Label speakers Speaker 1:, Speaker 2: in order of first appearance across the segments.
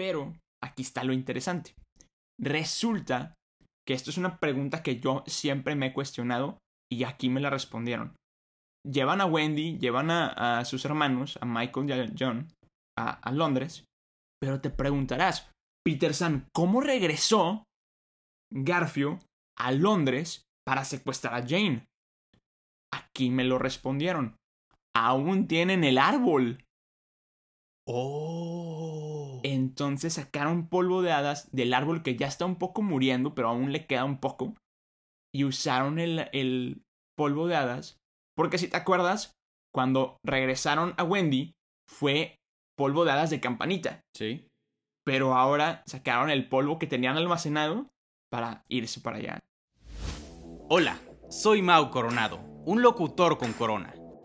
Speaker 1: Pero aquí está lo interesante. Resulta que esto es una pregunta que yo siempre me he cuestionado y aquí me la respondieron. Llevan a Wendy, llevan a, sus hermanos, a Michael y a John, a, Londres, pero te preguntarás, Peter San, ¿cómo regresó Garfio a Londres para secuestrar a Jane? Aquí me lo respondieron. Aún tienen el árbol.
Speaker 2: Oh.
Speaker 1: Entonces sacaron polvo de hadas del árbol que ya está un poco muriendo, pero aún le queda un poco. Y usaron el, el polvo de hadas. Porque si te acuerdas, cuando regresaron a Wendy, fue polvo de hadas de campanita.
Speaker 2: Sí.
Speaker 1: Pero ahora sacaron el polvo que tenían almacenado para irse para allá.
Speaker 2: Hola, soy Mau Coronado, un locutor con corona.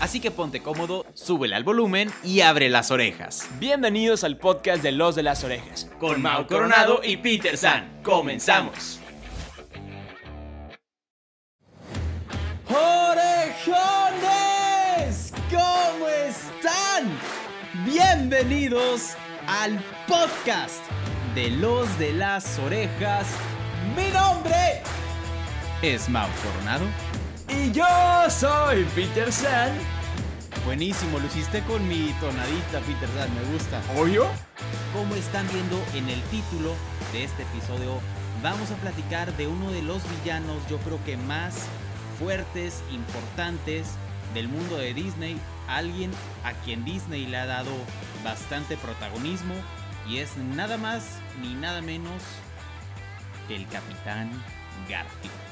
Speaker 2: Así que ponte cómodo, súbele al volumen y abre las orejas.
Speaker 1: Bienvenidos al podcast de Los de las Orejas,
Speaker 2: con Mau Coronado y Peter San. ¡Comenzamos! ¡Orejones! ¿Cómo están? Bienvenidos al podcast de Los de las Orejas. Mi nombre es Mau Coronado
Speaker 1: y yo soy Peter San.
Speaker 2: Buenísimo, lo hiciste con mi tonadita, Peter San, me gusta.
Speaker 1: ¿Oyo?
Speaker 2: Como están viendo en el título de este episodio, vamos a platicar de uno de los villanos, yo creo que más fuertes, importantes del mundo de Disney. Alguien a quien Disney le ha dado bastante protagonismo y es nada más ni nada menos que el Capitán Garfield.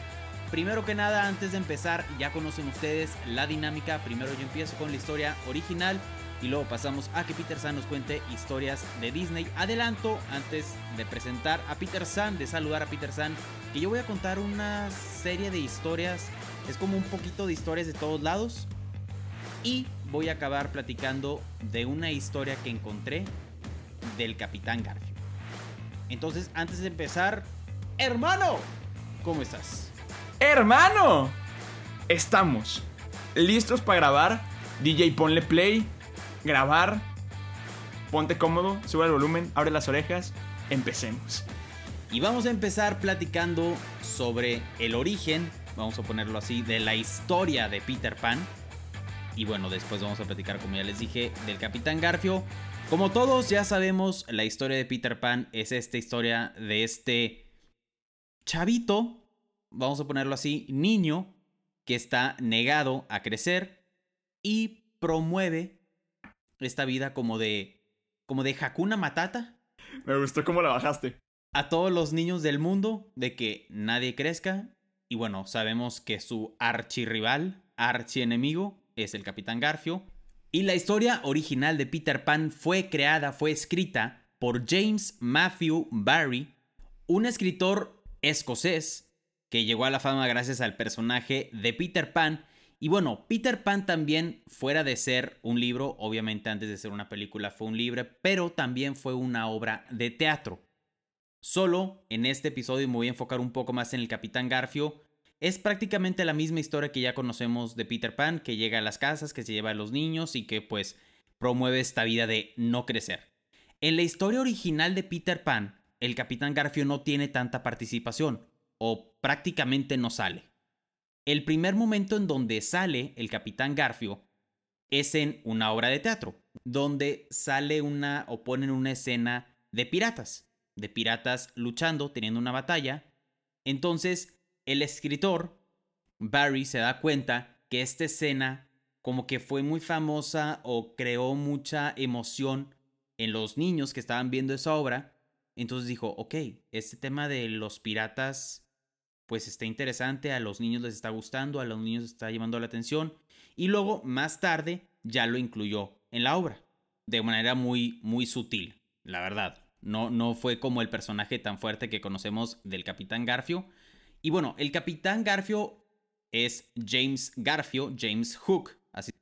Speaker 2: Primero que nada, antes de empezar, ya conocen ustedes la dinámica. Primero yo empiezo con la historia original y luego pasamos a que Peter San nos cuente historias de Disney. Adelanto, antes de presentar a Peter San, de saludar a Peter San, que yo voy a contar una serie de historias. Es como un poquito de historias de todos lados. Y voy a acabar platicando de una historia que encontré del Capitán Garfield. Entonces, antes de empezar, hermano, ¿cómo estás?
Speaker 1: Hermano, estamos listos para grabar. DJ, ponle play, grabar. Ponte cómodo, sube el volumen, abre las orejas. Empecemos.
Speaker 2: Y vamos a empezar platicando sobre el origen, vamos a ponerlo así, de la historia de Peter Pan. Y bueno, después vamos a platicar, como ya les dije, del Capitán Garfio. Como todos ya sabemos, la historia de Peter Pan es esta historia de este chavito vamos a ponerlo así, niño que está negado a crecer y promueve esta vida como de como de Hakuna Matata.
Speaker 1: Me gustó cómo la bajaste.
Speaker 2: A todos los niños del mundo de que nadie crezca y bueno, sabemos que su archirrival, archienemigo es el Capitán Garfio y la historia original de Peter Pan fue creada, fue escrita por James Matthew Barry, un escritor escocés que llegó a la fama gracias al personaje de Peter Pan. Y bueno, Peter Pan también, fuera de ser un libro, obviamente antes de ser una película fue un libro, pero también fue una obra de teatro. Solo en este episodio me voy a enfocar un poco más en el Capitán Garfio. Es prácticamente la misma historia que ya conocemos de Peter Pan, que llega a las casas, que se lleva a los niños y que pues promueve esta vida de no crecer. En la historia original de Peter Pan, el Capitán Garfio no tiene tanta participación o prácticamente no sale. El primer momento en donde sale el capitán Garfio es en una obra de teatro, donde sale una o ponen una escena de piratas, de piratas luchando, teniendo una batalla. Entonces, el escritor, Barry, se da cuenta que esta escena como que fue muy famosa o creó mucha emoción en los niños que estaban viendo esa obra. Entonces dijo, ok, este tema de los piratas pues está interesante, a los niños les está gustando, a los niños les está llamando la atención y luego más tarde ya lo incluyó en la obra de manera muy muy sutil, la verdad. No no fue como el personaje tan fuerte que conocemos del Capitán Garfio. Y bueno, el Capitán Garfio es James Garfio, James Hook.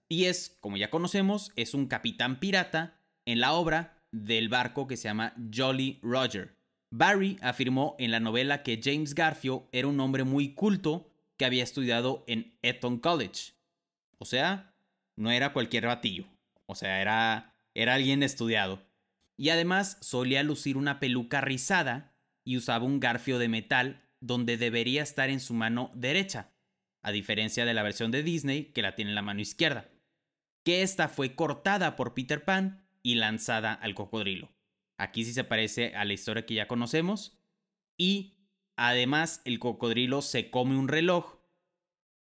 Speaker 2: Y es, como ya conocemos, es un capitán pirata en la obra del barco que se llama Jolly Roger. Barry afirmó en la novela que James Garfio era un hombre muy culto que había estudiado en Eton College. O sea, no era cualquier batillo. O sea, era, era alguien estudiado. Y además solía lucir una peluca rizada y usaba un garfio de metal donde debería estar en su mano derecha, a diferencia de la versión de Disney que la tiene en la mano izquierda, que esta fue cortada por Peter Pan y lanzada al cocodrilo. Aquí sí se parece a la historia que ya conocemos. Y además el cocodrilo se come un reloj.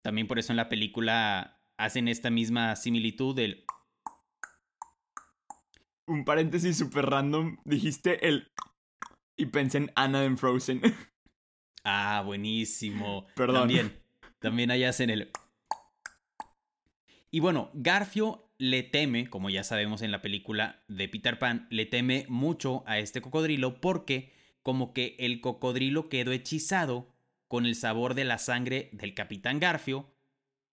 Speaker 2: También por eso en la película hacen esta misma similitud del...
Speaker 1: Un paréntesis super random. Dijiste el... Y pensé en Anna en Frozen.
Speaker 2: Ah, buenísimo.
Speaker 1: Perdón.
Speaker 2: También, también ahí hacen el... Y bueno, Garfio le teme, como ya sabemos en la película de Peter Pan, le teme mucho a este cocodrilo porque como que el cocodrilo quedó hechizado con el sabor de la sangre del capitán Garfio,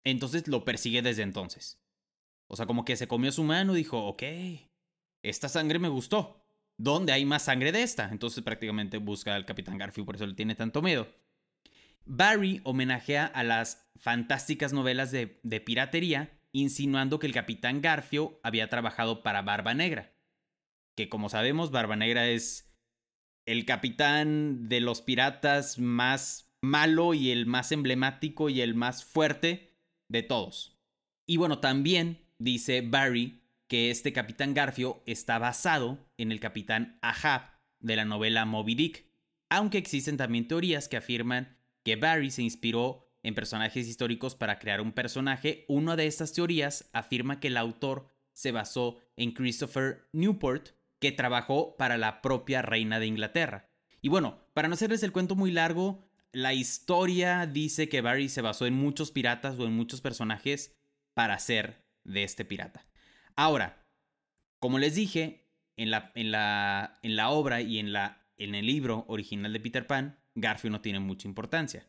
Speaker 2: entonces lo persigue desde entonces. O sea, como que se comió su mano y dijo, ok, esta sangre me gustó. ¿Dónde hay más sangre de esta? Entonces prácticamente busca al capitán Garfio, por eso le tiene tanto miedo. Barry homenajea a las fantásticas novelas de, de piratería insinuando que el capitán Garfio había trabajado para Barba Negra. Que como sabemos, Barba Negra es el capitán de los piratas más malo y el más emblemático y el más fuerte de todos. Y bueno, también dice Barry que este capitán Garfio está basado en el capitán Ahab de la novela Moby Dick, aunque existen también teorías que afirman que Barry se inspiró en personajes históricos para crear un personaje, una de estas teorías afirma que el autor se basó en Christopher Newport, que trabajó para la propia reina de Inglaterra. Y bueno, para no hacerles el cuento muy largo, la historia dice que Barry se basó en muchos piratas o en muchos personajes para hacer de este pirata. Ahora, como les dije, en la, en la, en la obra y en, la, en el libro original de Peter Pan, Garfield no tiene mucha importancia.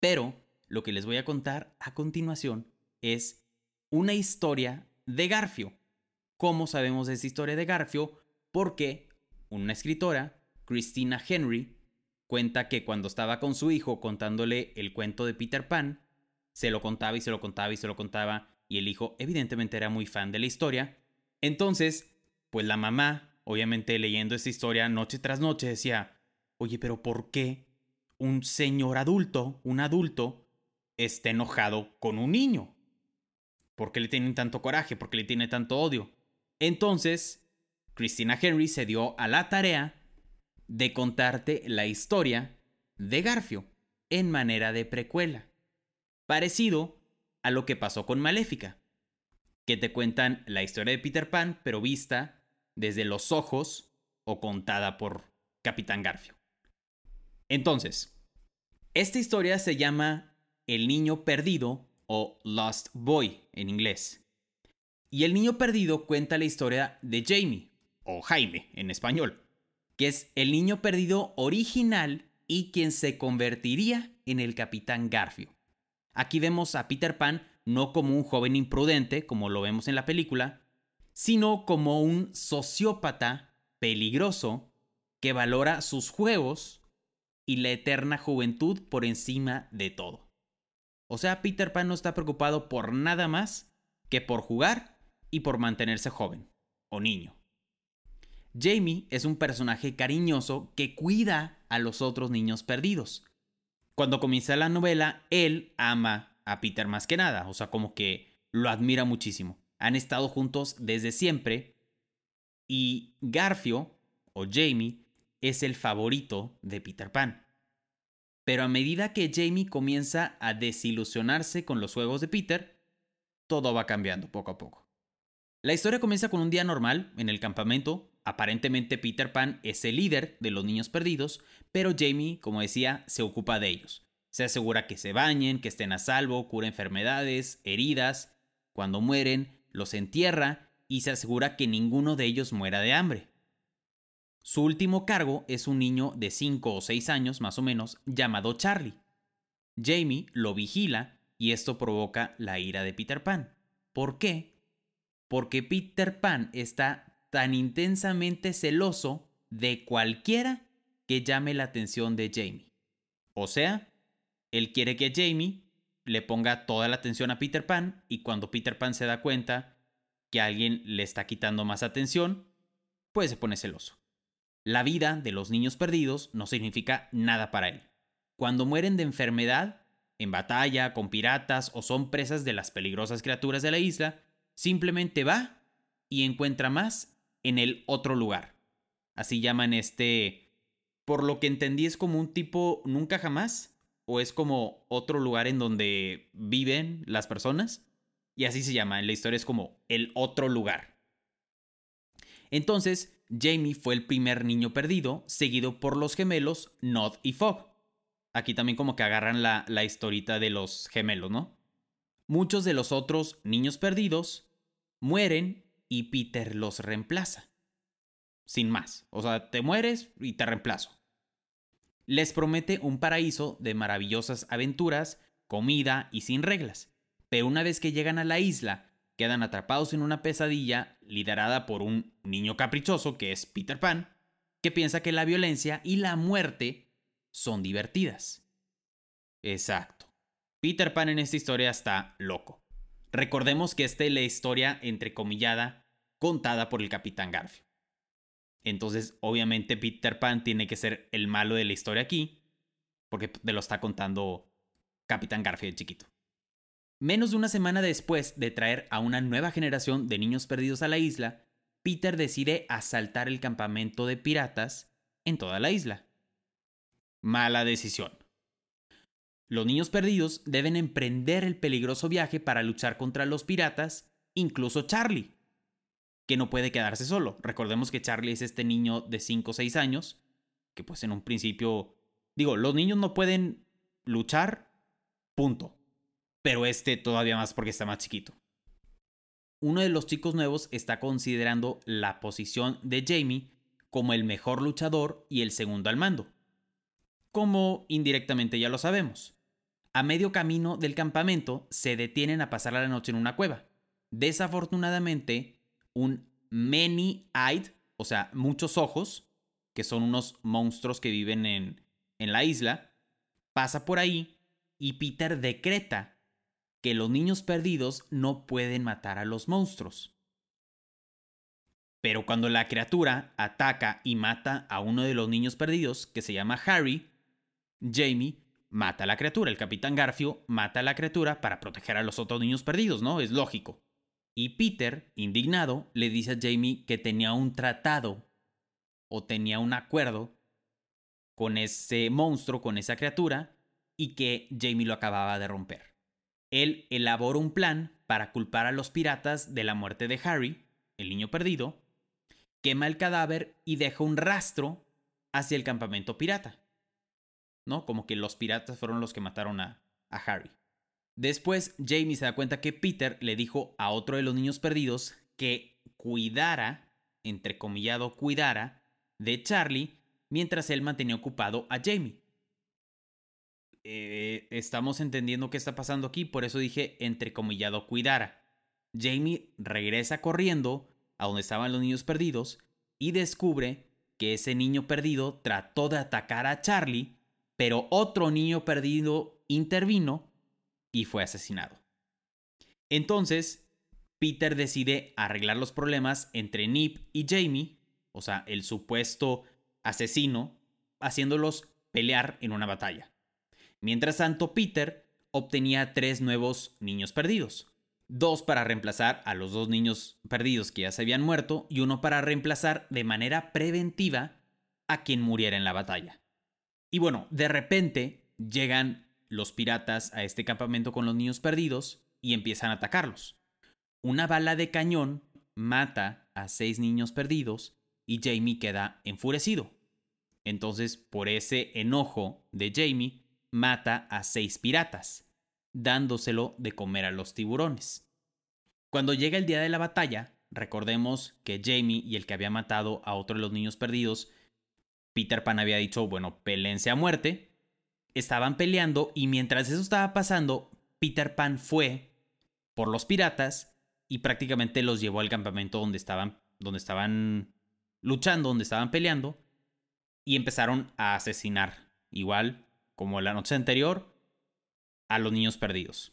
Speaker 2: Pero lo que les voy a contar a continuación es una historia de Garfio. ¿Cómo sabemos de esta historia de Garfio? Porque una escritora, Christina Henry, cuenta que cuando estaba con su hijo contándole el cuento de Peter Pan, se lo contaba y se lo contaba y se lo contaba, y el hijo evidentemente era muy fan de la historia. Entonces, pues la mamá, obviamente leyendo esta historia noche tras noche, decía, oye, pero ¿por qué un señor adulto, un adulto, esté enojado con un niño. ¿Por qué le tienen tanto coraje? ¿Por qué le tiene tanto odio? Entonces, Christina Henry se dio a la tarea de contarte la historia de Garfio en manera de precuela, parecido a lo que pasó con Maléfica, que te cuentan la historia de Peter Pan, pero vista desde los ojos o contada por Capitán Garfio. Entonces, esta historia se llama el niño perdido o Lost Boy en inglés. Y el niño perdido cuenta la historia de Jamie, o Jaime en español, que es el niño perdido original y quien se convertiría en el capitán Garfio. Aquí vemos a Peter Pan no como un joven imprudente, como lo vemos en la película, sino como un sociópata peligroso que valora sus juegos y la eterna juventud por encima de todo. O sea, Peter Pan no está preocupado por nada más que por jugar y por mantenerse joven o niño. Jamie es un personaje cariñoso que cuida a los otros niños perdidos. Cuando comienza la novela, él ama a Peter más que nada, o sea, como que lo admira muchísimo. Han estado juntos desde siempre y Garfio, o Jamie, es el favorito de Peter Pan. Pero a medida que Jamie comienza a desilusionarse con los juegos de Peter, todo va cambiando poco a poco. La historia comienza con un día normal en el campamento. Aparentemente Peter Pan es el líder de los niños perdidos, pero Jamie, como decía, se ocupa de ellos. Se asegura que se bañen, que estén a salvo, cura enfermedades, heridas. Cuando mueren, los entierra y se asegura que ninguno de ellos muera de hambre. Su último cargo es un niño de 5 o 6 años más o menos llamado Charlie. Jamie lo vigila y esto provoca la ira de Peter Pan. ¿Por qué? Porque Peter Pan está tan intensamente celoso de cualquiera que llame la atención de Jamie. O sea, él quiere que Jamie le ponga toda la atención a Peter Pan y cuando Peter Pan se da cuenta que alguien le está quitando más atención, pues se pone celoso. La vida de los niños perdidos no significa nada para él. Cuando mueren de enfermedad, en batalla, con piratas o son presas de las peligrosas criaturas de la isla, simplemente va y encuentra más en el otro lugar. Así llaman este... Por lo que entendí es como un tipo nunca jamás, o es como otro lugar en donde viven las personas. Y así se llama, en la historia es como el otro lugar. Entonces, Jamie fue el primer niño perdido, seguido por los gemelos Nod y Fog. Aquí también como que agarran la, la historita de los gemelos, ¿no? Muchos de los otros niños perdidos mueren y Peter los reemplaza. Sin más. O sea, te mueres y te reemplazo. Les promete un paraíso de maravillosas aventuras, comida y sin reglas. Pero una vez que llegan a la isla, quedan atrapados en una pesadilla liderada por un niño caprichoso que es Peter Pan, que piensa que la violencia y la muerte son divertidas. Exacto. Peter Pan en esta historia está loco. Recordemos que esta es la historia entrecomillada contada por el Capitán Garfio. Entonces, obviamente, Peter Pan tiene que ser el malo de la historia aquí, porque te lo está contando Capitán Garfio de chiquito. Menos de una semana después de traer a una nueva generación de niños perdidos a la isla, Peter decide asaltar el campamento de piratas en toda la isla. Mala decisión. Los niños perdidos deben emprender el peligroso viaje para luchar contra los piratas, incluso Charlie, que no puede quedarse solo. Recordemos que Charlie es este niño de 5 o 6 años, que pues en un principio, digo, los niños no pueden luchar, punto pero este todavía más porque está más chiquito. Uno de los chicos nuevos está considerando la posición de Jamie como el mejor luchador y el segundo al mando. Como indirectamente ya lo sabemos. A medio camino del campamento se detienen a pasar la noche en una cueva. Desafortunadamente, un many-eyed, o sea, muchos ojos, que son unos monstruos que viven en, en la isla, pasa por ahí y Peter decreta que los niños perdidos no pueden matar a los monstruos. Pero cuando la criatura ataca y mata a uno de los niños perdidos, que se llama Harry, Jamie mata a la criatura. El capitán Garfio mata a la criatura para proteger a los otros niños perdidos, ¿no? Es lógico. Y Peter, indignado, le dice a Jamie que tenía un tratado o tenía un acuerdo con ese monstruo, con esa criatura, y que Jamie lo acababa de romper él elabora un plan para culpar a los piratas de la muerte de Harry, el niño perdido, quema el cadáver y deja un rastro hacia el campamento pirata. ¿No? Como que los piratas fueron los que mataron a, a Harry. Después, Jamie se da cuenta que Peter le dijo a otro de los niños perdidos que cuidara, entrecomillado cuidara, de Charlie mientras él mantenía ocupado a Jamie. Eh, estamos entendiendo qué está pasando aquí, por eso dije entrecomillado cuidara. Jamie regresa corriendo a donde estaban los niños perdidos y descubre que ese niño perdido trató de atacar a Charlie, pero otro niño perdido intervino y fue asesinado. Entonces, Peter decide arreglar los problemas entre Nip y Jamie, o sea, el supuesto asesino, haciéndolos pelear en una batalla. Mientras tanto, Peter obtenía tres nuevos niños perdidos. Dos para reemplazar a los dos niños perdidos que ya se habían muerto y uno para reemplazar de manera preventiva a quien muriera en la batalla. Y bueno, de repente llegan los piratas a este campamento con los niños perdidos y empiezan a atacarlos. Una bala de cañón mata a seis niños perdidos y Jamie queda enfurecido. Entonces, por ese enojo de Jamie, mata a seis piratas, dándoselo de comer a los tiburones. Cuando llega el día de la batalla, recordemos que Jamie y el que había matado a otro de los niños perdidos, Peter Pan había dicho, bueno, pelense a muerte, estaban peleando y mientras eso estaba pasando, Peter Pan fue por los piratas y prácticamente los llevó al campamento donde estaban, donde estaban luchando, donde estaban peleando y empezaron a asesinar, igual como la noche anterior, a los niños perdidos.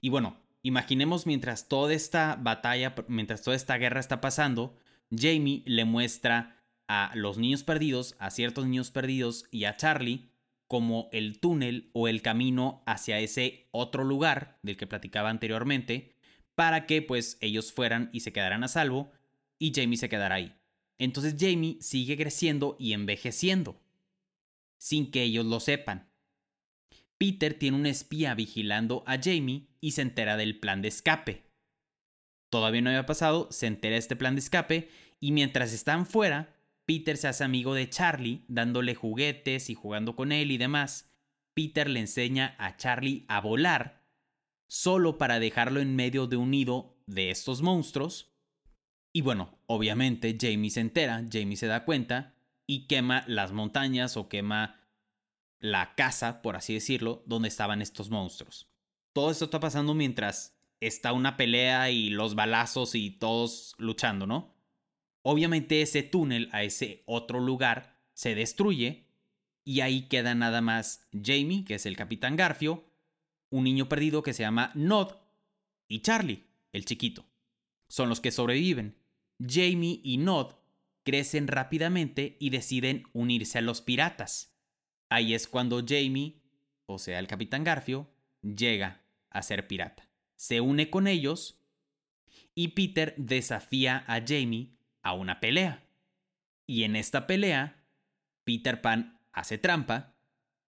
Speaker 2: Y bueno, imaginemos mientras toda esta batalla, mientras toda esta guerra está pasando, Jamie le muestra a los niños perdidos, a ciertos niños perdidos y a Charlie como el túnel o el camino hacia ese otro lugar del que platicaba anteriormente, para que pues ellos fueran y se quedaran a salvo y Jamie se quedara ahí. Entonces Jamie sigue creciendo y envejeciendo, sin que ellos lo sepan. Peter tiene un espía vigilando a Jamie y se entera del plan de escape. Todavía no había pasado, se entera este plan de escape y mientras están fuera, Peter se hace amigo de Charlie, dándole juguetes y jugando con él y demás. Peter le enseña a Charlie a volar, solo para dejarlo en medio de un nido de estos monstruos. Y bueno, obviamente Jamie se entera, Jamie se da cuenta y quema las montañas o quema la casa, por así decirlo, donde estaban estos monstruos. Todo esto está pasando mientras está una pelea y los balazos y todos luchando, ¿no? Obviamente ese túnel a ese otro lugar se destruye y ahí queda nada más Jamie, que es el capitán Garfio, un niño perdido que se llama Nod y Charlie, el chiquito. Son los que sobreviven. Jamie y Nod crecen rápidamente y deciden unirse a los piratas. Ahí es cuando Jamie, o sea, el capitán Garfio, llega a ser pirata. Se une con ellos y Peter desafía a Jamie a una pelea. Y en esta pelea, Peter Pan hace trampa,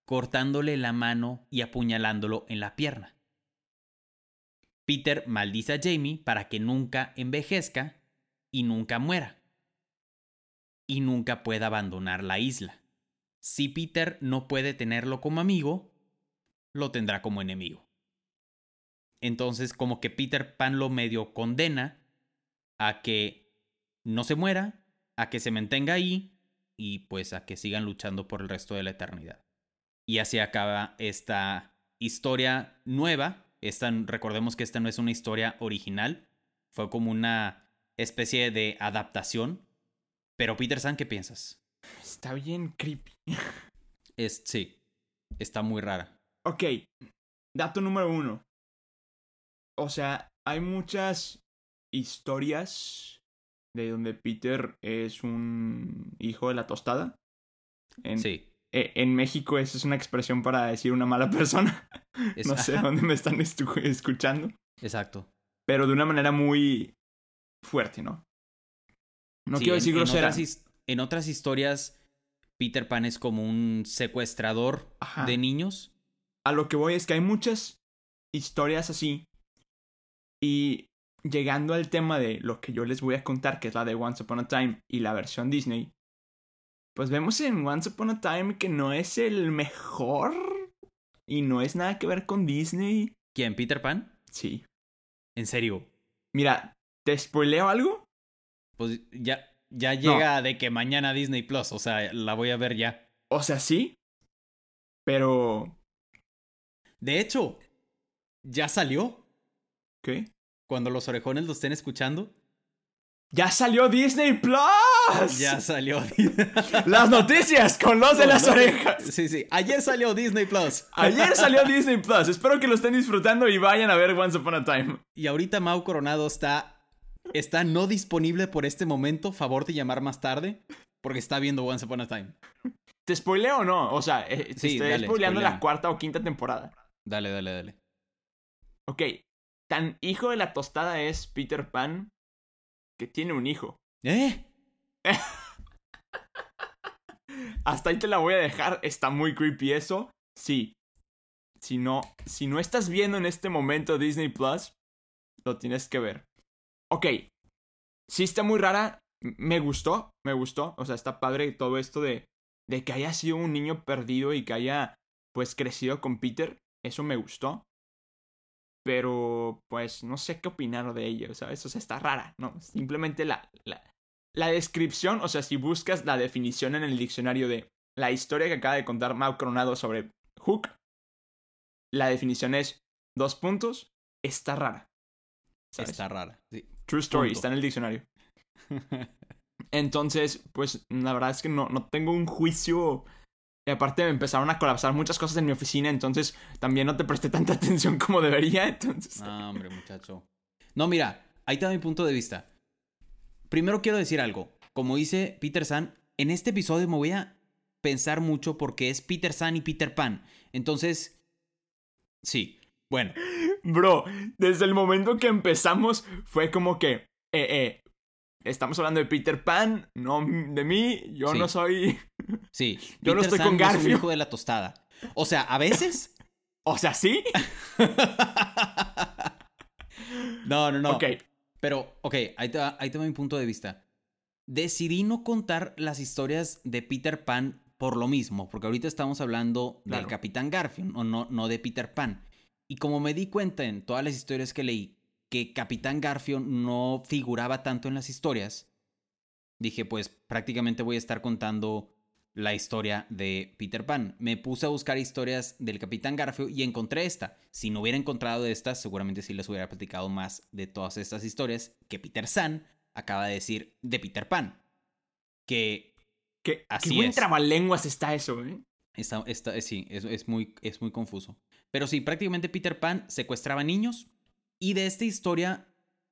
Speaker 2: cortándole la mano y apuñalándolo en la pierna. Peter maldice a Jamie para que nunca envejezca y nunca muera. Y nunca pueda abandonar la isla. Si Peter no puede tenerlo como amigo, lo tendrá como enemigo. Entonces como que Peter Pan lo medio condena a que no se muera, a que se mantenga ahí y pues a que sigan luchando por el resto de la eternidad. Y así acaba esta historia nueva. Esta, recordemos que esta no es una historia original, fue como una especie de adaptación. Pero Peter San, ¿qué piensas?
Speaker 1: Está bien creepy.
Speaker 2: Es, sí, está muy rara.
Speaker 1: Ok, dato número uno. O sea, hay muchas historias de donde Peter es un hijo de la tostada. En,
Speaker 2: sí.
Speaker 1: e, en México esa es una expresión para decir una mala persona. no sé dónde me están escuchando.
Speaker 2: Exacto.
Speaker 1: Pero de una manera muy fuerte, ¿no? No quiero decir grosera.
Speaker 2: En otras, historias, Peter Pan es como un secuestrador de niños.
Speaker 1: A lo que voy es que hay muchas historias así. Y llegando al tema de lo que yo les voy a contar, que es la de Once Upon a Time y la versión Disney, pues vemos en Once Upon a Time que no es el mejor y no es nada que ver con Disney.
Speaker 2: ¿Quién? ¿Peter Pan?
Speaker 1: Sí.
Speaker 2: ¿En serio?
Speaker 1: Mira, ¿te spoileo algo?
Speaker 2: Pues ya, ya llega de que mañana Disney Plus, o sea, la voy a ver ya.
Speaker 1: O sea, sí. Pero.
Speaker 2: De hecho, ya salió.
Speaker 1: ¿Qué?
Speaker 2: Cuando los orejones lo estén escuchando.
Speaker 1: ¡Ya salió Disney Plus!
Speaker 2: Ya salió.
Speaker 1: Las noticias con los de las orejas.
Speaker 2: Sí, sí. Ayer salió Disney Plus.
Speaker 1: Ayer salió Disney Plus. Espero que lo estén disfrutando y vayan a ver Once Upon a Time.
Speaker 2: Y ahorita Mau Coronado está está no disponible por este momento. Favor de llamar más tarde. Porque está viendo Once Upon a Time.
Speaker 1: ¿Te spoileo o no? O sea, eh, sí, estoy spoileando la cuarta o quinta temporada.
Speaker 2: Dale, dale, dale.
Speaker 1: Ok. Tan hijo de la tostada es Peter Pan que tiene un hijo.
Speaker 2: ¿Eh?
Speaker 1: Hasta ahí te la voy a dejar. Está muy creepy eso. Sí. Si no, si no estás viendo en este momento Disney Plus, lo tienes que ver. Ok. Sí está muy rara. Me gustó, me gustó. O sea, está padre todo esto de, de que haya sido un niño perdido y que haya pues crecido con Peter. Eso me gustó. Pero pues no sé qué opinar de ello, ¿sabes? O sea, está rara, ¿no? Simplemente la, la, la descripción, o sea, si buscas la definición en el diccionario de la historia que acaba de contar Mau Coronado sobre Hook, la definición es dos puntos, está rara.
Speaker 2: Está rara. Sí.
Speaker 1: True story,
Speaker 2: punto.
Speaker 1: está en el diccionario. Entonces, pues la verdad es que no, no tengo un juicio. Y aparte me empezaron a colapsar muchas cosas en mi oficina, entonces también no te presté tanta atención como debería. Entonces,
Speaker 2: No, hombre, muchacho. No, mira, ahí está mi punto de vista. Primero quiero decir algo. Como dice Peter San, en este episodio me voy a pensar mucho porque es Peter San y Peter Pan. Entonces, sí. Bueno,
Speaker 1: bro, desde el momento que empezamos fue como que, eh, eh, estamos hablando de Peter Pan, no de mí, yo
Speaker 2: Sí.
Speaker 1: no soy.
Speaker 2: sí.
Speaker 1: Yo no estoy con
Speaker 2: no es
Speaker 1: Garfio.
Speaker 2: hijo de la tostada. O sea, a veces.
Speaker 1: O sea, sí.
Speaker 2: no, no, no.
Speaker 1: Ok,
Speaker 2: Pero, ok, ahí te, va, ahí te va mi punto de vista. Decidí no contar las historias de Peter Pan por lo mismo, porque ahorita estamos hablando del. Capitán Garfield, o no, no de Peter Pan. Y como me di cuenta en todas las historias que leí que Capitán Garfield no figuraba tanto en las historias, dije, pues prácticamente voy a estar contando la historia de Peter Pan. Me puse a buscar historias del Capitán Garfio y encontré esta. Si no hubiera encontrado estas, seguramente sí les hubiera platicado más de todas estas historias que Peter San acaba de decir de Peter Pan. Que Así
Speaker 1: qué buen
Speaker 2: es.
Speaker 1: trabalenguas está eso, ¿eh?
Speaker 2: está, está- sí, es, es muy, es muy confuso. Pero sí, prácticamente Peter Pan secuestraba niños. Y de esta historia,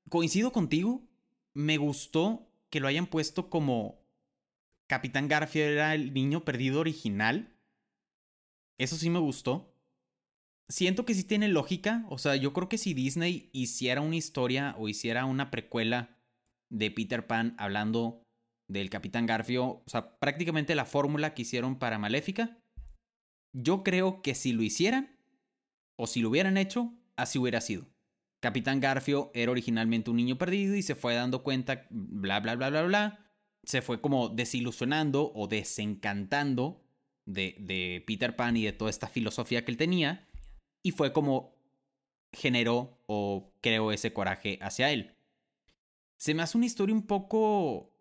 Speaker 2: coincido contigo, me gustó que lo hayan puesto como Capitán Garfield era el niño perdido original. Eso sí me gustó. Siento que sí tiene lógica. O sea, yo creo que si Disney hiciera una historia o hiciera una precuela de Peter Pan hablando del Capitán Garfio, o sea, prácticamente la fórmula que hicieron para Maléfica, yo creo que si lo hicieran o si lo hubieran hecho, así hubiera sido. Capitán Garfio era originalmente un niño perdido y se fue dando cuenta, bla, bla, bla, bla, bla. Se fue como desilusionando o desencantando de, de Peter Pan y de toda esta filosofía que él tenía. Y fue como generó o creó ese coraje hacia él. Se me hace una historia un poco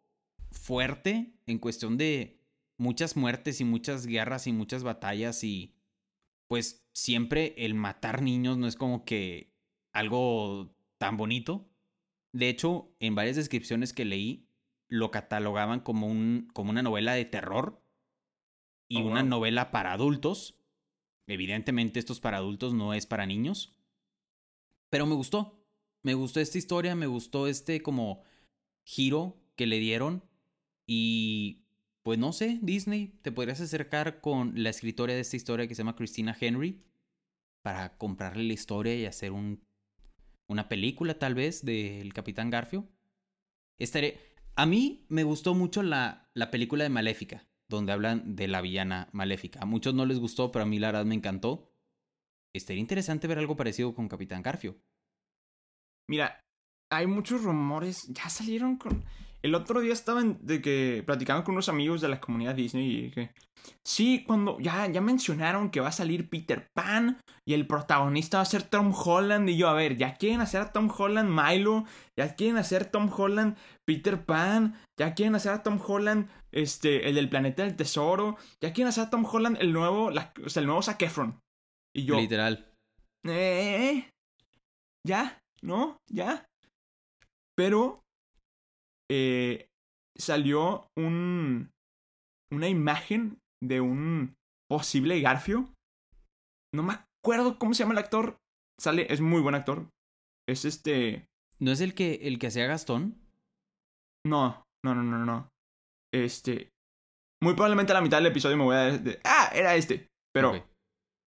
Speaker 2: fuerte en cuestión de muchas muertes y muchas guerras y muchas batallas y pues siempre el matar niños no es como que algo tan bonito. De hecho, en varias descripciones que leí lo catalogaban como, un, como una novela de terror y
Speaker 1: Oh,
Speaker 2: una
Speaker 1: wow.
Speaker 2: novela para adultos. Evidentemente esto es para adultos, no es para niños. Pero me gustó. Me gustó esta historia, me gustó este como giro que le dieron. Y pues no sé, Disney, te podrías acercar con la escritora de esta historia que se llama Christina Henry para comprarle la historia y hacer un, una película tal vez del Capitán Garfio. Estaré... A mí me gustó mucho la, la película de Maléfica, donde hablan de la villana Maléfica. A muchos no les gustó, pero a mí la verdad me encantó. Estaría interesante ver algo parecido con Capitán Garfio.
Speaker 1: Mira, hay muchos rumores. Ya salieron con. El otro día estaban de que platicando con unos amigos de la comunidad Disney y que. Sí, cuando ya, ya mencionaron que va a salir Peter Pan y el protagonista va a ser Tom Holland. Y yo, a ver, ya quieren hacer a Tom Holland Milo, ya quieren hacer Tom Holland Peter Pan, ya quieren hacer a Tom Holland este, el del planeta del tesoro, ya quieren hacer a Tom Holland el nuevo, la- o sea, el nuevo Zac Efron. Y yo,
Speaker 2: Literal.
Speaker 1: eh, ya, ¿no? Ya. Pero eh, salió un una imagen de un posible Garfio. No me acuerdo cómo se llama el actor. Sale, es muy buen actor. Es este.
Speaker 2: ¿No es el que, el que hacía Gastón?
Speaker 1: No, no, no, no, no. Este. Muy probablemente a la mitad del episodio me voy a dar. ah, era este. Pero.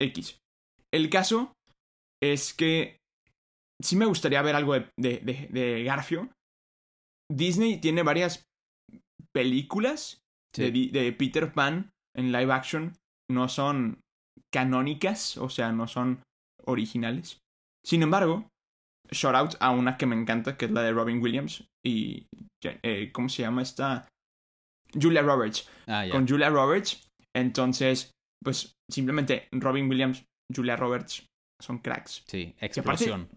Speaker 1: X. El caso es que sí me gustaría ver algo de, de, de- de Garfio. Disney tiene varias películas de,
Speaker 2: Sí.
Speaker 1: Di- de Peter Pan en live action. No son canónicas, o sea, no son originales. Sin embargo, shout out a una que me encanta, que es la de Robin Williams y... eh, ¿Cómo se llama esta? Julia Roberts
Speaker 2: Ah,
Speaker 1: con Julia Roberts. Entonces, pues simplemente Robin Williams, Julia Roberts son cracks.
Speaker 2: Sí,
Speaker 1: aparte-
Speaker 2: explosión.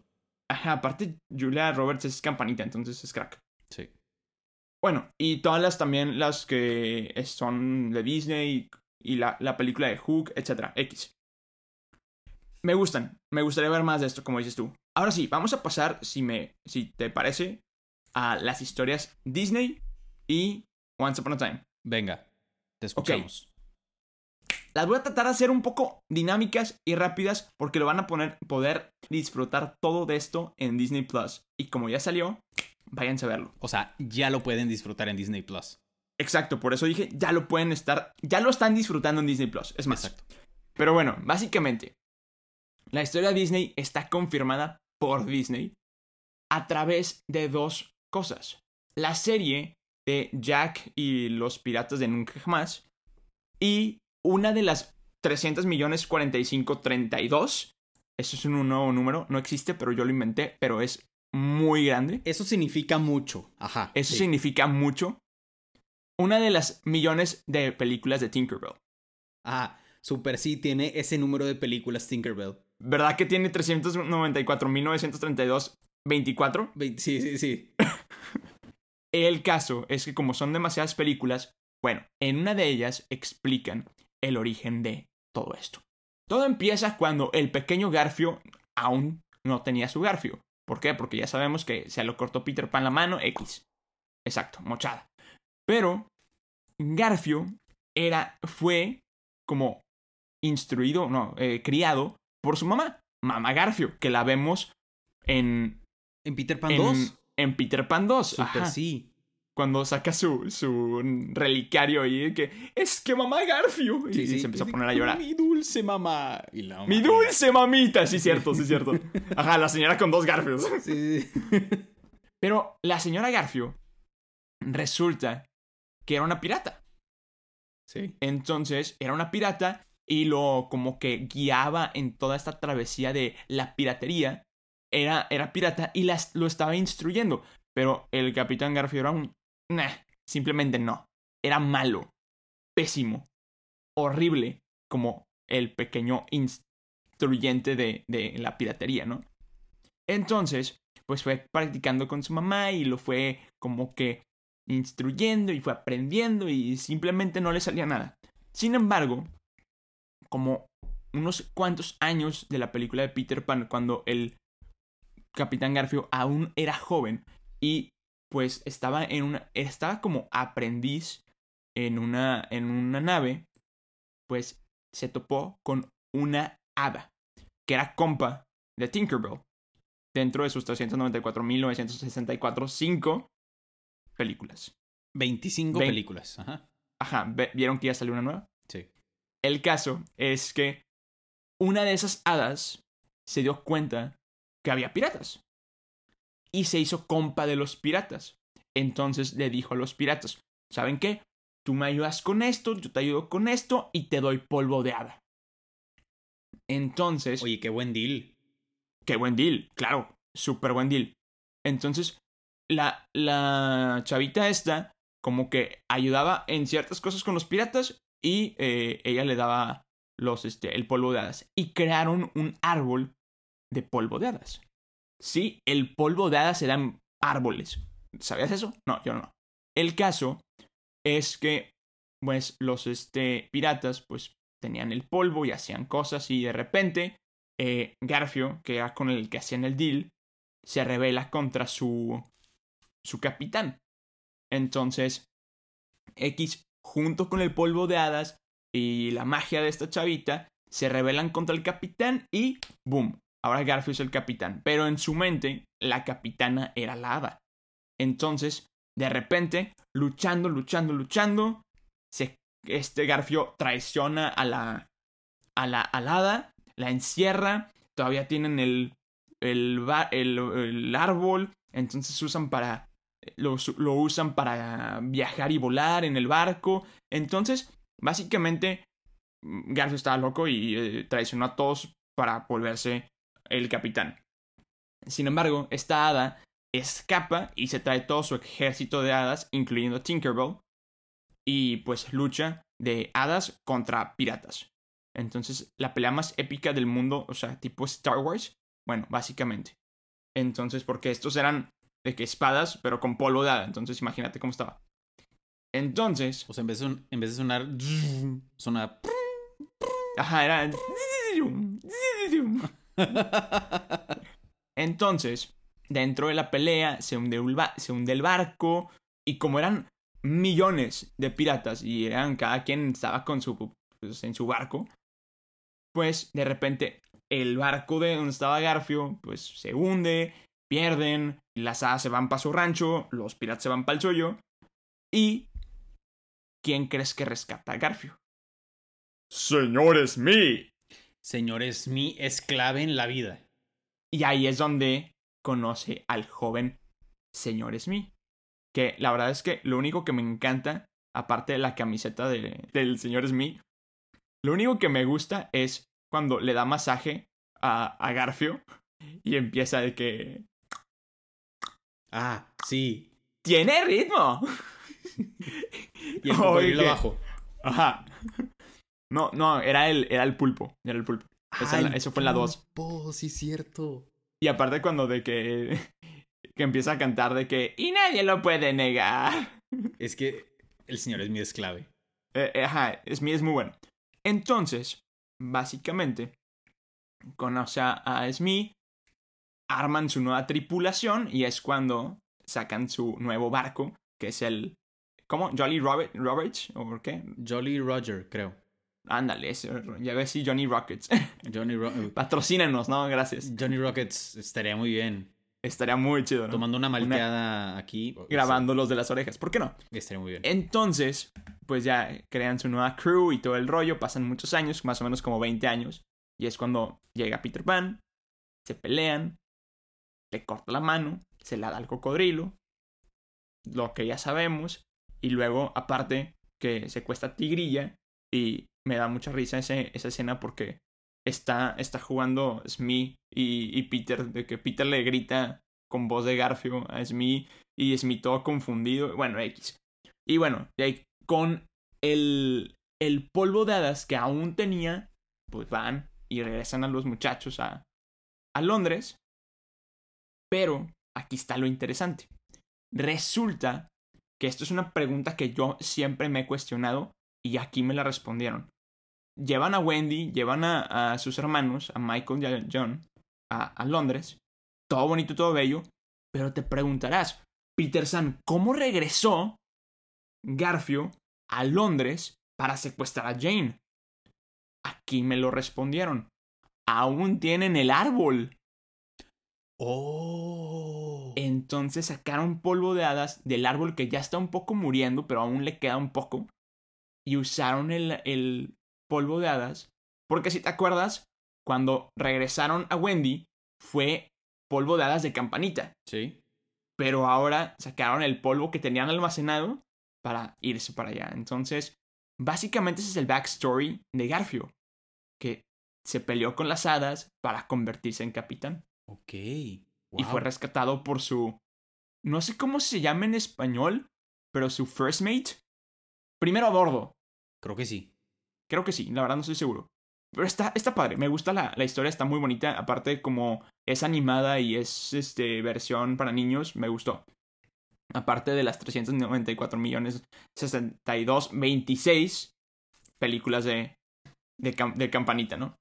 Speaker 1: Ajá, aparte Julia Roberts es campanita, entonces es crack. Bueno, y todas las también las que son de Disney y la, la película de Hook, etcétera, X. Me gustan. me gustaría ver más de esto, como dices tú. Ahora sí, vamos a pasar, si, me, si te parece, a las historias Disney y Once Upon a Time.
Speaker 2: Venga, te escuchamos.
Speaker 1: Las voy a tratar de hacer un poco dinámicas y rápidas porque lo van a poner, poder disfrutar todo de esto en Disney Plus. Y como ya salió, váyanse a verlo.
Speaker 2: O sea, ya lo pueden disfrutar en Disney Plus.
Speaker 1: Exacto, por eso dije, ya lo pueden estar, ya lo están disfrutando en Disney Plus. Es más.
Speaker 2: Exacto.
Speaker 1: Pero bueno, básicamente, la historia de Disney está confirmada por Disney a través de dos cosas. La serie de Jack y los piratas de Nunca Jamás y una de las 300 millones 45 32. Eso es un nuevo número, no existe, pero yo lo inventé, pero es muy grande.
Speaker 2: Eso significa mucho. Ajá.
Speaker 1: Eso
Speaker 2: sí.
Speaker 1: significa mucho. Una de las millones de películas de Tinkerbell.
Speaker 2: Ah, Super sí tiene ese número de películas Tinkerbell.
Speaker 1: ¿Verdad que tiene 394.932 24?
Speaker 2: Ve- Sí, sí, sí.
Speaker 1: El caso es que como son demasiadas películas, bueno, en una de ellas explican el origen de todo esto. Todo empieza cuando el pequeño Garfio aún no tenía su Garfio. ¿Por qué? Porque ya sabemos que se lo cortó Peter Pan la mano X. Exacto, mochada. Pero Garfio era, fue como instruido, no, eh, criado por su mamá, mamá Garfio, que la vemos en,
Speaker 2: ¿En Peter Pan
Speaker 1: en,
Speaker 2: 2?
Speaker 1: en Peter Pan 2.
Speaker 2: Super
Speaker 1: Ajá
Speaker 2: sí.
Speaker 1: Cuando saca su, su relicario ahí, que es que mamá Garfio. Y,
Speaker 2: Sí, sí.
Speaker 1: se empezó a poner a llorar.
Speaker 2: Mi dulce mamá. Y la
Speaker 1: Mi dulce mamita, sí, cierto, sí, cierto. Ajá, la señora con dos Garfios.
Speaker 2: Sí, sí.
Speaker 1: Pero la señora Garfio resulta que era una pirata.
Speaker 2: Sí.
Speaker 1: Entonces, era una pirata y lo como que guiaba en toda esta travesía de la piratería. Era, era pirata y las, lo estaba instruyendo. Pero el capitán Garfio era un... Nah, simplemente no. Era malo. Pésimo. Horrible. Como el pequeño instruyente de, de la piratería, ¿no? Entonces, pues fue practicando con su mamá y lo fue como que instruyendo y fue aprendiendo y simplemente no le salía nada. Sin embargo, como unos cuantos años de la película de Peter Pan, cuando el Capitán Garfio aún era joven y pues estaba en una estaba como aprendiz en una en una nave, pues se topó con una hada que era compa de Tinkerbell dentro de sus 394.964 cinco películas.
Speaker 2: 25
Speaker 1: Vein-
Speaker 2: películas. Ajá.
Speaker 1: Ajá, ¿ve- ¿vieron que ya salió una nueva?
Speaker 2: Sí.
Speaker 1: El caso es que una de esas hadas se dio cuenta que había piratas. Y se hizo compa de los piratas. Entonces le dijo a los piratas, ¿saben qué? Tú me ayudas con esto, yo te ayudo con esto y te doy polvo de hada. Entonces,
Speaker 2: Oye, qué buen deal.
Speaker 1: qué buen deal, claro, súper buen deal. Entonces, la, la chavita esta como que ayudaba en ciertas cosas con los piratas y eh, ella le daba los, este, el polvo de hadas. Y crearon un árbol de polvo de hadas. Sí, el polvo de hadas se dan árboles. ¿Sabías eso? No, yo no. El caso es que, pues, los este, piratas, pues, tenían el polvo y hacían cosas y de repente eh, Garfio, que era con el que hacían el deal, se revela contra su, su capitán. Entonces, X, junto con el polvo de hadas y la magia de esta chavita, se rebelan contra el capitán y ¡boom! Ahora Garfio es el capitán. Pero en su mente, la capitana era la hada. Entonces, de repente, luchando, luchando, luchando, se, este Garfio traiciona a la, a la, a la encierra, todavía tienen el, el, el, el árbol, entonces usan para, lo, lo usan para viajar y volar en el barco. Entonces, básicamente, mm, Garfio estaba loco y eh, traicionó a todos para volverse el capitán. Sin embargo, esta hada escapa y se trae todo su ejército de hadas, incluyendo Tinkerbell, y pues lucha de hadas contra piratas. Entonces, la pelea más épica del mundo, o sea, tipo Star Wars, bueno, básicamente. Entonces, porque estos eran de que espadas, pero con polvo de hada, entonces imagínate cómo estaba. Entonces,
Speaker 2: O sea, en vez de, son- en vez de sonar. Suena.
Speaker 1: ajá, era... Entonces, dentro de la pelea se hunde, el barco y como eran millones de piratas y eran cada quien estaba con su pues, en su barco, pues de repente el barco de donde estaba Garfio pues se hunde, pierden, las hadas se van para su rancho, los piratas se van para el suyo y ¿quién crees que rescata a Garfio? Señor Smith.
Speaker 2: Señor es clave en la vida.
Speaker 1: Y ahí es donde conoce al joven señor Smith. Que la verdad es que lo único que me encanta, aparte de la camiseta del señor Smith, lo único que me gusta es cuando le da masaje a, a Garfio y empieza de que...
Speaker 2: Ah, sí.
Speaker 1: ¡Tiene ritmo!
Speaker 2: y el cocodrilo abajo.
Speaker 1: Ajá. No, no, era el, era el pulpo. Era el pulpo. eso fue en la 2.
Speaker 2: sí, cierto.
Speaker 1: Y aparte cuando de que, que empieza a cantar de que... Y nadie lo puede negar.
Speaker 2: Es que el señor Smith es clave.
Speaker 1: Eh, eh, ajá, Smith es muy bueno. Entonces, básicamente, conoce a Smith, arman su nueva tripulación y es cuando sacan su nuevo barco, que es el... ¿Cómo? ¿Jolly Robert, Roberts? ¿O qué?
Speaker 2: Jolly Roger, creo.
Speaker 1: Ándale, ya ves si Johnny Rockets.
Speaker 2: Johnny
Speaker 1: Patrocínenos, ¿no? Gracias.
Speaker 2: Johnny Rockets estaría muy bien.
Speaker 1: Estaría muy chido, ¿no?
Speaker 2: Tomando una malteada aquí.
Speaker 1: Grabando los de las orejas. ¿Por qué no?
Speaker 2: Estaría muy bien.
Speaker 1: Entonces, pues ya crean su nueva crew y todo el rollo. Pasan muchos años, más o menos como 20 años. Y es cuando llega Peter Pan. Se pelean. Le corta la mano. Se la da al cocodrilo. Lo que ya sabemos. Y luego, aparte, que se cuesta Tigrilla. Y me da mucha risa esa escena porque está, está jugando Smee y, Peter, de que Peter le grita con voz de Garfio a Smee y Smee todo confundido. Bueno, X. Y bueno, con el, el polvo de hadas que aún tenía, pues van y regresan a los muchachos a, a Londres. Pero aquí está lo interesante. Resulta que esto es una pregunta que yo siempre me he cuestionado y aquí me la respondieron llevan a Wendy, llevan a, sus hermanos, a Michael y a John, a, Londres. Todo bonito, todo bello. Pero te preguntarás, Peter San, ¿cómo regresó Garfio a Londres para secuestrar a Jane? Aquí me lo respondieron. Aún tienen el árbol.
Speaker 2: Oh.
Speaker 1: Entonces sacaron polvo de hadas del árbol que ya está un poco muriendo, pero aún le queda un poco. Y usaron el, el, polvo de hadas, porque si te acuerdas, cuando regresaron a Wendy, fue polvo de hadas de campanita.
Speaker 2: Sí.
Speaker 1: Pero ahora sacaron el polvo que tenían almacenado para irse para allá. Entonces, básicamente ese es el backstory de Garfio, que se peleó con las hadas para convertirse en capitán.
Speaker 2: Ok.
Speaker 1: Y fue rescatado por su... No sé cómo se llama en español, pero su first mate. Primero a bordo.
Speaker 2: Creo que sí.
Speaker 1: Creo que sí, la verdad no estoy seguro. Pero está, está padre, me gusta la, la historia, está muy bonita. Aparte, como es animada y es este, versión para niños, me gustó. Aparte de las 394 millones 62, 26 películas de, de, de campanita, ¿no?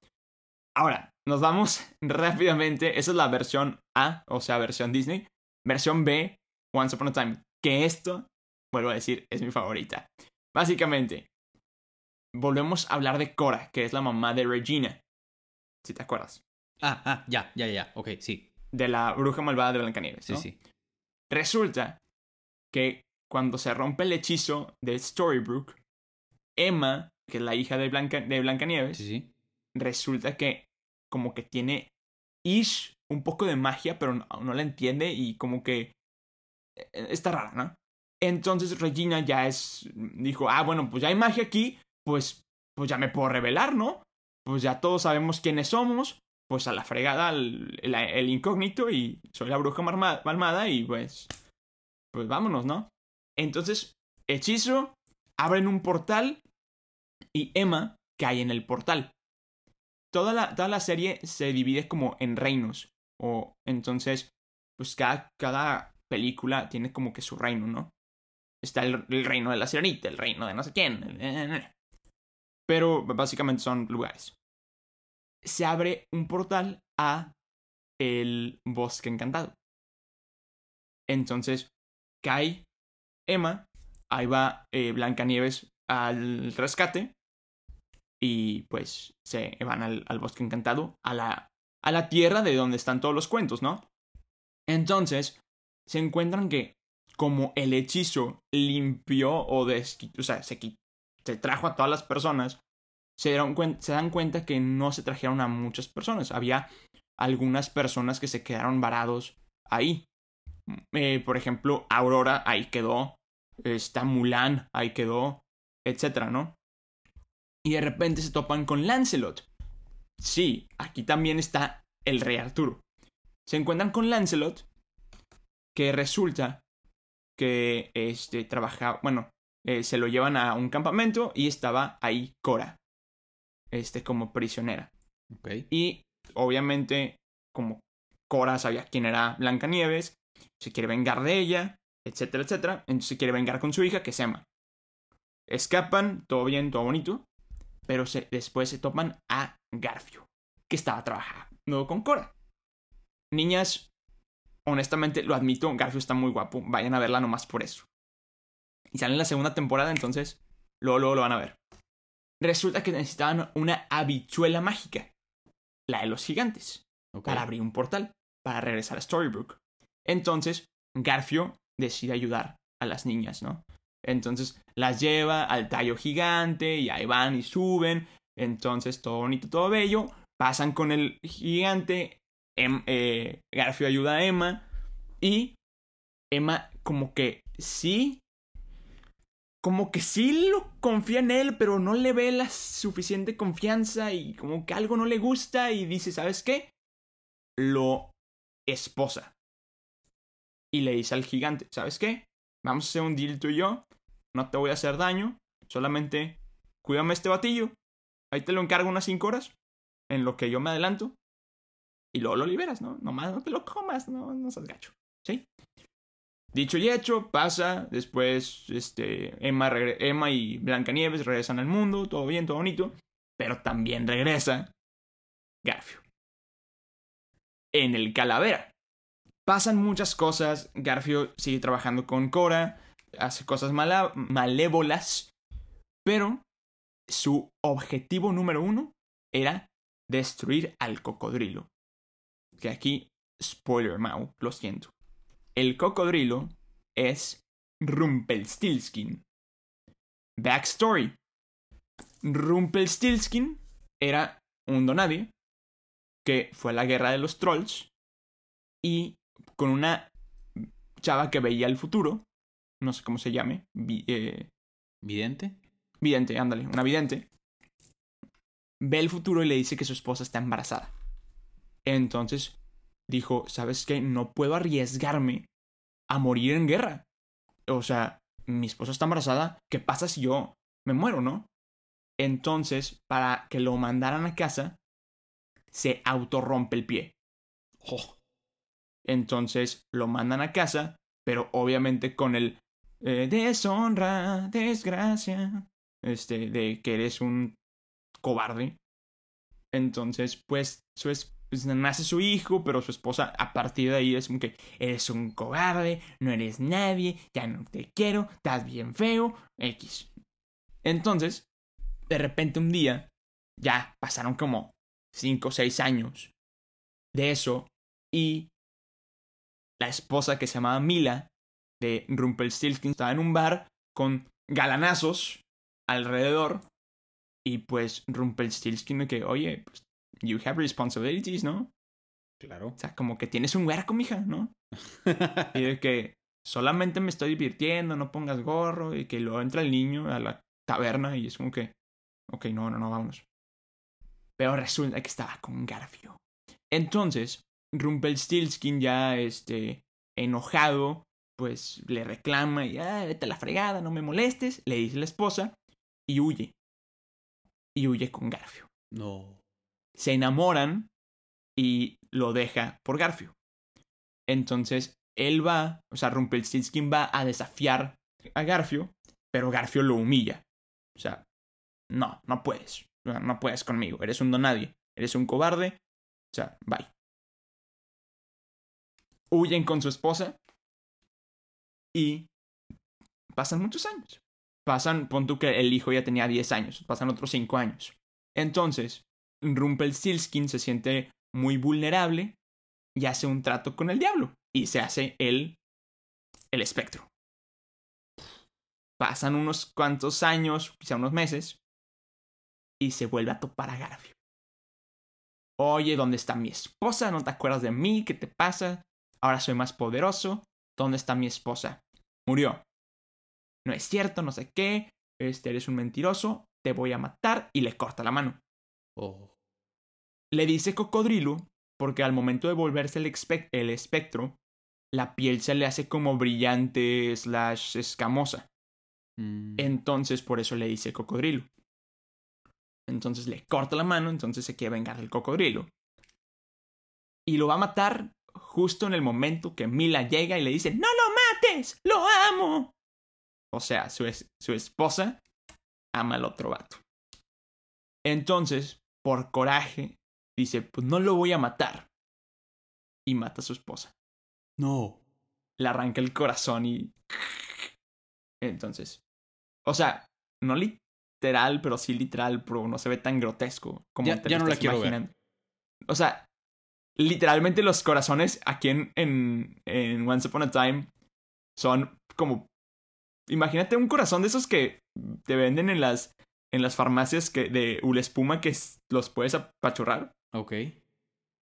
Speaker 1: Ahora, nos vamos rápidamente. Esa es la versión A, o sea, versión Disney. Versión B, Once Upon a Time. Que esto, vuelvo a decir, es mi favorita. Básicamente, volvemos a hablar de Cora, que es la mamá de Regina. Si te acuerdas.
Speaker 2: Ah, ah, ya, ya, ya, ok, sí.
Speaker 1: De la bruja malvada de Blancanieves.
Speaker 2: Sí, sí.
Speaker 1: Resulta que cuando se rompe el hechizo de Storybrooke, Emma, que es la hija de, Blanca, de Blancanieves,
Speaker 2: sí, sí.
Speaker 1: resulta que como que tiene ish un poco de magia, pero no, no la entiende y como que eh, está rara, ¿no? Entonces Regina ya es. Dijo: Ah, bueno, pues ya hay magia aquí pues, pues ya me puedo revelar, ¿no? Pues ya todos sabemos quiénes somos, pues a la fregada el, incógnito y soy la bruja malmada y pues, pues vámonos, ¿no? Entonces, hechizo, abren un portal y Emma cae en el portal. Toda la, toda la serie se divide como en reinos. O entonces, pues cada, cada película tiene como que su reino, ¿no? Está el, el, reino de la sirenita, el reino de no sé quién. Pero básicamente son lugares. se abre un portal a el bosque encantado. Entonces cae Emma, ahí va eh, Blancanieves al rescate y pues se van al, al, bosque encantado, a la, a la tierra de donde están todos los cuentos, ¿no? Entonces se encuentran que como el hechizo limpió o, o sea, se, se trajo a todas las personas, se, se dan cuenta que no se trajeron a muchas personas. Había algunas personas que se quedaron varados ahí. Eh, por ejemplo, Aurora ahí quedó. Está Mulan ahí quedó. Etcétera, ¿no? Y de repente se topan con Lancelot. Sí, aquí también está el rey Arturo. Se encuentran con Lancelot. Que resulta que este trabaja, bueno, eh, se lo llevan a un campamento y estaba ahí Cora, este como prisionera. Y obviamente, como Cora sabía quién era Blancanieves, se quiere vengar de ella, etcétera, etcétera, entonces se quiere vengar con su hija, que se llama. Escapan, todo bien, todo bonito, pero se, después se topan a Garfio, que estaba trabajando con Cora. Niñas, honestamente, lo admito, Garfio está muy guapo. Vayan a verla nomás por eso. Y sale en la segunda temporada, entonces, luego, luego lo van a ver. Resulta que necesitaban una habichuela mágica. La de los gigantes. Para abrir un portal. Para regresar a Storybrooke. Entonces, Garfio decide ayudar a las niñas, ¿no? Entonces las lleva al tallo gigante y ahí van y suben. Entonces todo bonito, todo bello. Pasan con el gigante. Em, eh, Garfio ayuda a Emma. Y Emma como que sí. Como que sí lo confía en él, pero no le ve la suficiente confianza y como que algo no le gusta y dice, ¿sabes qué? Lo esposa. Y le dice al gigante, ¿sabes qué? Vamos a hacer un deal tú y yo. No te voy a hacer daño. Solamente cuídame este batillo. Ahí te lo encargo unas 5 horas. En lo que yo me adelanto y luego lo liberas, ¿no? Nomás no te lo comas, no, no seas gacho, ¿sí? Dicho y hecho, pasa, después este, Emma, y Blancanieves regresan al mundo, todo bien, todo bonito, pero también regresa Garfio. En el Calavera. Pasan muchas cosas, Garfio sigue trabajando con Cora, hace cosas malévolas, pero su objetivo número uno era destruir al cocodrilo que aquí, spoiler Mau, lo siento. El cocodrilo es Rumpelstiltskin. Backstory. Rumpelstiltskin era un donadie que fue a la guerra de los trolls y con una chava que veía el futuro, no sé cómo se llame, eh,
Speaker 2: vidente.
Speaker 1: Vidente, ándale, una vidente. Ve el futuro y le dice que su esposa está embarazada. Entonces dijo, ¿sabes qué? No puedo arriesgarme a morir en guerra. O sea, mi esposa está embarazada, ¿qué pasa si yo me muero, no? Entonces, para que lo mandaran a casa, se autorrompe el pie. Oh. Entonces lo mandan a casa, pero obviamente con el eh, deshonra, desgracia, este, de que eres un cobarde. Entonces, pues, su, pues nace su hijo, pero su esposa a partir de ahí es como que eres un cobarde, no eres nadie, ya no te quiero, estás bien feo, X. Entonces, de repente un día, ya pasaron como 5 o 6 años de eso y la esposa que se llamaba Mila de Rumpelstiltskin estaba en un bar con galanazos alrededor y pues Rumpelstiltskin que, oye, pues you have responsibilities, ¿no?
Speaker 2: Claro.
Speaker 1: O sea, como que tienes un huerco, mija, ¿no? y de que solamente me estoy divirtiendo, no pongas gorro, y que luego entra el niño a la taberna y es como que, ok, no, no, no, vámonos. Pero resulta que estaba con Garfio. Entonces, Rumpelstiltskin ya, este, enojado, pues le reclama y, ah, vete a la fregada, no me molestes, le dice la esposa y huye. Y huye con Garfio.
Speaker 2: No
Speaker 1: se enamoran y lo deja por Garfio. Entonces él va, o sea, Rumpelstiltskin va a desafiar a Garfio, pero Garfio lo humilla. O sea, no, no puedes, no puedes conmigo, eres un donadie. eres un cobarde. O sea, bye. Huyen con su esposa y pasan muchos años. Pasan, pon tú que el hijo ya tenía 10 años, pasan otros 5 años. Entonces, Rumpelstiltskin se siente muy vulnerable y hace un trato con el diablo y se hace el el espectro. Pasan unos cuantos años, quizá unos meses, y se vuelve a topar a Garfio. Oye, ¿dónde está mi esposa? ¿No te acuerdas de mí? ¿Qué te pasa? Ahora soy más poderoso. ¿Dónde está mi esposa? Murió. No es cierto, no sé qué. Este eres un mentiroso. Te voy a matar y le corta la mano.
Speaker 2: Oh.
Speaker 1: Le dice cocodrilo porque al momento de volverse el, espe- el espectro, la piel se le hace como brillante slash escamosa.
Speaker 2: Mm.
Speaker 1: Entonces por eso le dice cocodrilo. Entonces le corta la mano, entonces se quiere vengar del cocodrilo. Y lo va a matar justo en el momento que Mila llega y le dice, ¡No lo mates! ¡Lo amo! O sea, su, es- su esposa ama al otro vato. Entonces, por coraje, dice, pues no lo voy a matar. Y mata a su esposa
Speaker 2: No.
Speaker 1: le arranca el corazón y. Entonces. O sea, no literal, pero sí literal, pero no se ve tan grotesco como
Speaker 2: Ya-
Speaker 1: te
Speaker 2: ya
Speaker 1: lo
Speaker 2: no la
Speaker 1: estás
Speaker 2: ver.
Speaker 1: imaginando. O sea, literalmente los corazones aquí en, en, en Once Upon a Time son como. Imagínate un corazón de esos que te venden en las, en las farmacias que, de Ulespuma que los puedes apachurrar.
Speaker 2: Ok.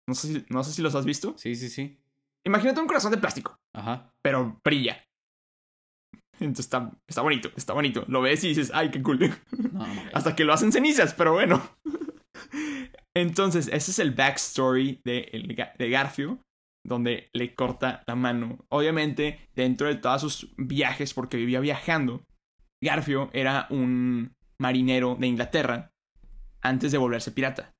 Speaker 1: No sé, si, no sé si los has visto.
Speaker 2: Sí, sí, sí.
Speaker 1: Imagínate un corazón de plástico.
Speaker 2: Ajá.
Speaker 1: pero brilla. Entonces está, está bonito, está bonito. Lo ves y dices, ay, qué cool.
Speaker 2: No.
Speaker 1: Hasta que lo hacen cenizas, pero bueno. Entonces, ese es el backstory de, el de Garfio, donde le corta la mano. Obviamente, dentro de todos sus viajes, porque vivía viajando, Garfio era un marinero de Inglaterra antes de volverse pirata.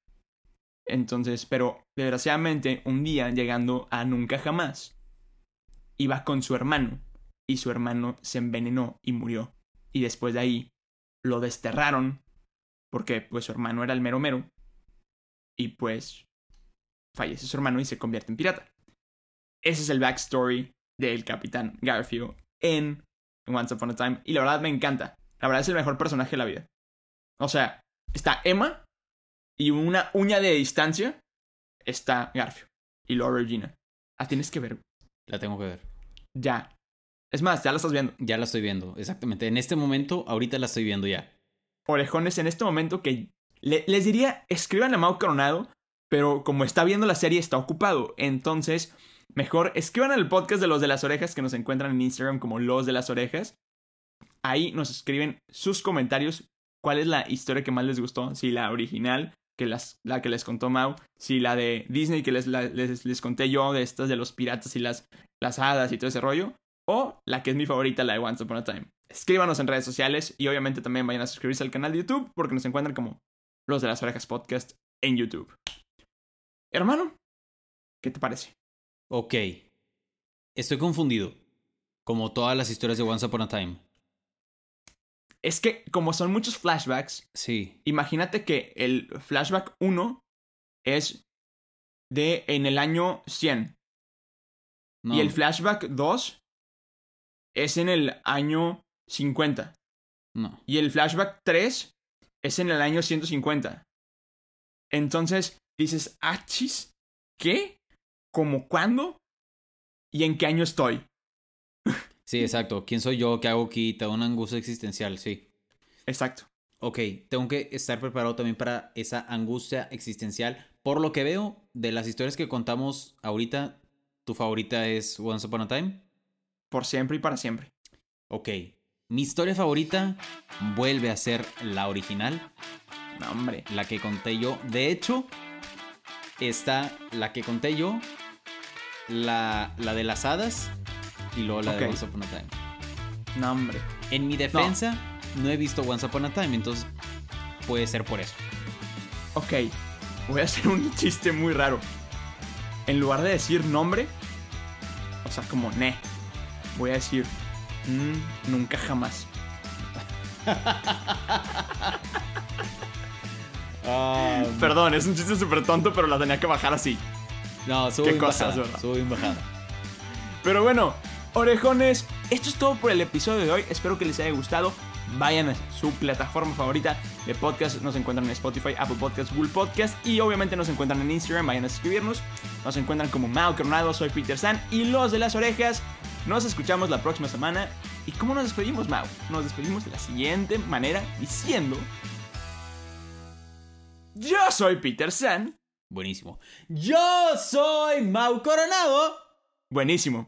Speaker 1: Entonces, pero desgraciadamente, un día llegando a Nunca Jamás, iba con su hermano y su hermano se envenenó y murió. Y después de ahí lo desterraron porque pues su hermano era el mero mero y pues fallece su hermano y se convierte en pirata. Ese es el backstory del capitán Garfield en Once Upon a Time y la verdad me encanta. La verdad es el mejor personaje de la vida. O sea, está Emma y una uña de distancia está Garfield y luego Regina. Ah, tienes que ver.
Speaker 2: La tengo que ver.
Speaker 1: Ya. Es más, ya la estás viendo.
Speaker 2: Ya la estoy viendo, exactamente. En este momento, ahorita la estoy viendo ya.
Speaker 1: Orejones en este momento que le- les diría, escriban a Mau Coronado, pero como está viendo la serie está ocupado. Entonces, mejor escriban al podcast de los de las orejas que nos encuentran en Instagram como los de las orejas. Ahí nos escriben sus comentarios. ¿Cuál es la historia que más les gustó? Si la original, que las, la que les contó Mau, si la de Disney que les, les, les conté yo, de estas de los piratas y las, las hadas y todo ese rollo, o la que es mi favorita, la de Once Upon a Time. Escríbanos en redes sociales y obviamente también vayan a suscribirse al canal de YouTube porque nos encuentran como Los de las Orejas Podcast en YouTube. Hermano, ¿qué te parece?
Speaker 2: Ok. Estoy confundido. Como todas las historias de Once Upon a Time.
Speaker 1: Es que como son muchos flashbacks,
Speaker 2: Sí.
Speaker 1: imagínate que el flashback 1 es de en el año 100
Speaker 2: No.
Speaker 1: y el flashback 2 es en el año 50
Speaker 2: No.
Speaker 1: y el flashback 3 es en el año 150. Entonces dices, achis, ¿qué? ¿Cómo cuándo? ¿Y en qué año estoy?
Speaker 2: Sí, exacto. ¿Quién soy yo? ¿Qué hago aquí? Te da una angustia existencial, sí.
Speaker 1: Exacto.
Speaker 2: Ok, tengo que estar preparado también para esa angustia existencial. Por lo que veo de las historias que contamos ahorita, ¿tu favorita es Once Upon a Time?
Speaker 1: Por siempre y para siempre.
Speaker 2: Ok. Mi historia favorita vuelve a ser la original,
Speaker 1: No, hombre.
Speaker 2: la que conté yo. De hecho, está la que conté yo, la, la de las hadas y luego la de. Once Upon a Time.
Speaker 1: No, hombre.
Speaker 2: En mi defensa, no. he visto Once Upon a Time, entonces puede ser por eso.
Speaker 1: Ok. Voy a hacer un chiste muy raro. En lugar de decir nombre, o sea, como ne, voy a decir mm, nunca jamás.
Speaker 2: Ah,
Speaker 1: Perdón, es un chiste súper tonto, pero la tenía que bajar así.
Speaker 2: no, subo
Speaker 1: Qué
Speaker 2: bien
Speaker 1: cosas,
Speaker 2: bajada,
Speaker 1: ¿verdad?
Speaker 2: subo bien bajada.
Speaker 1: Pero bueno, orejones, esto es todo por el episodio de hoy. Espero que les haya gustado. Vayan a su plataforma favorita de podcast. Nos encuentran en Spotify, Apple Podcasts, Google Podcast. Y obviamente nos encuentran en Instagram. Vayan a escribirnos. Nos encuentran como Mao Coronado. Soy Peter San. Y los de las orejas. Nos escuchamos la próxima semana. ¿Y cómo nos despedimos, Mao? Nos despedimos de la siguiente manera diciendo... Yo soy Peter San.
Speaker 2: Buenísimo. Yo soy Mau Coronado.
Speaker 1: Buenísimo.